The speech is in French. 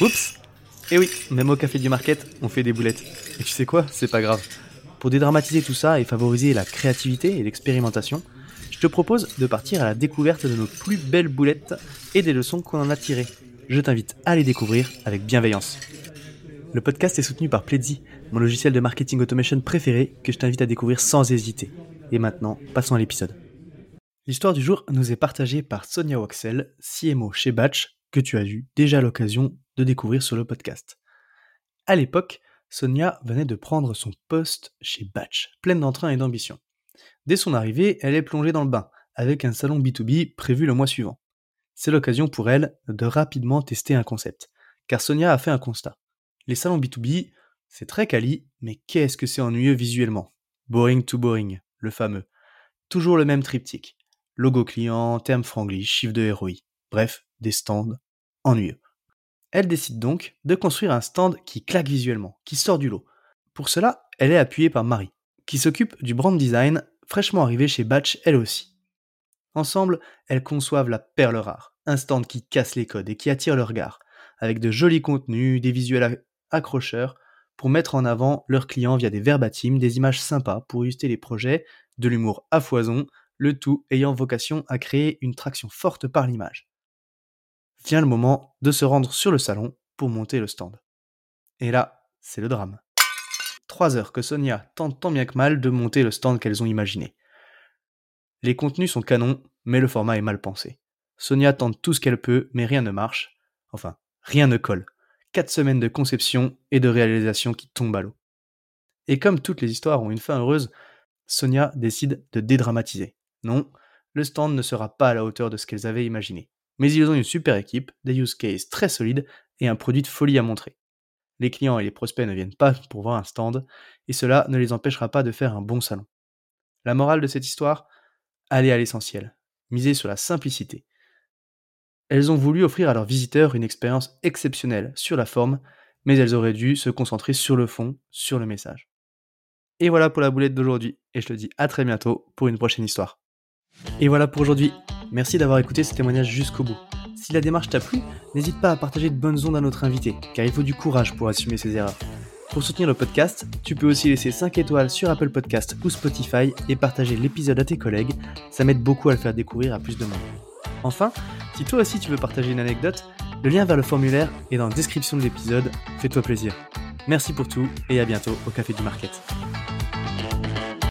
Oups Eh oui, même au café du market, on fait des boulettes. Et tu sais quoi C'est pas grave. Pour dédramatiser tout ça et favoriser la créativité et l'expérimentation, je te propose de partir à la découverte de nos plus belles boulettes et des leçons qu'on en a tirées. Je t'invite à les découvrir avec bienveillance. Le podcast est soutenu par Pledzi, mon logiciel de marketing automation préféré que je t'invite à découvrir sans hésiter. Et maintenant, passons à l'épisode. L'histoire du jour nous est partagée par Sonia Waxel, CMO chez Batch, que tu as eu déjà l'occasion de découvrir sur le podcast. À l'époque, Sonia venait de prendre son poste chez Batch, pleine d'entrain et d'ambition. Dès son arrivée, elle est plongée dans le bain, avec un salon B2B prévu le mois suivant. C'est l'occasion pour elle de rapidement tester un concept, car Sonia a fait un constat. Les salons B2B, c'est très quali, mais qu'est-ce que c'est ennuyeux visuellement Boring to boring, le fameux. Toujours le même triptyque. Logo client, terme franglish, chiffre de ROI. Bref, des stands ennuyeux. Elle décide donc de construire un stand qui claque visuellement, qui sort du lot. Pour cela, elle est appuyée par Marie, qui s'occupe du brand design, fraîchement arrivée chez Batch elle aussi. Ensemble, elles conçoivent la perle rare, un stand qui casse les codes et qui attire le regard, avec de jolis contenus, des visuels accrocheurs, pour mettre en avant leurs clients via des verbatims, des images sympas pour illustrer les projets, de l'humour à foison, le tout ayant vocation à créer une traction forte par l'image vient le moment de se rendre sur le salon pour monter le stand. Et là, c'est le drame. Trois heures que Sonia tente tant bien que mal de monter le stand qu'elles ont imaginé. Les contenus sont canons, mais le format est mal pensé. Sonia tente tout ce qu'elle peut, mais rien ne marche. Enfin, rien ne colle. Quatre semaines de conception et de réalisation qui tombent à l'eau. Et comme toutes les histoires ont une fin heureuse, Sonia décide de dédramatiser. Non, le stand ne sera pas à la hauteur de ce qu'elles avaient imaginé mais ils ont une super équipe, des use cases très solides et un produit de folie à montrer. Les clients et les prospects ne viennent pas pour voir un stand, et cela ne les empêchera pas de faire un bon salon. La morale de cette histoire? Allez à l'essentiel, misez sur la simplicité. Elles ont voulu offrir à leurs visiteurs une expérience exceptionnelle sur la forme, mais elles auraient dû se concentrer sur le fond, sur le message. Et voilà pour la boulette d'aujourd'hui, et je te dis à très bientôt pour une prochaine histoire. Et voilà pour aujourd'hui. Merci d'avoir écouté ce témoignage jusqu'au bout. Si la démarche t'a plu, n'hésite pas à partager de bonnes ondes à notre invité, car il faut du courage pour assumer ses erreurs. Pour soutenir le podcast, tu peux aussi laisser 5 étoiles sur Apple Podcast ou Spotify et partager l'épisode à tes collègues, ça m'aide beaucoup à le faire découvrir à plus de monde. Enfin, si toi aussi tu veux partager une anecdote, le lien vers le formulaire est dans la description de l'épisode, fais-toi plaisir. Merci pour tout et à bientôt au Café du Market.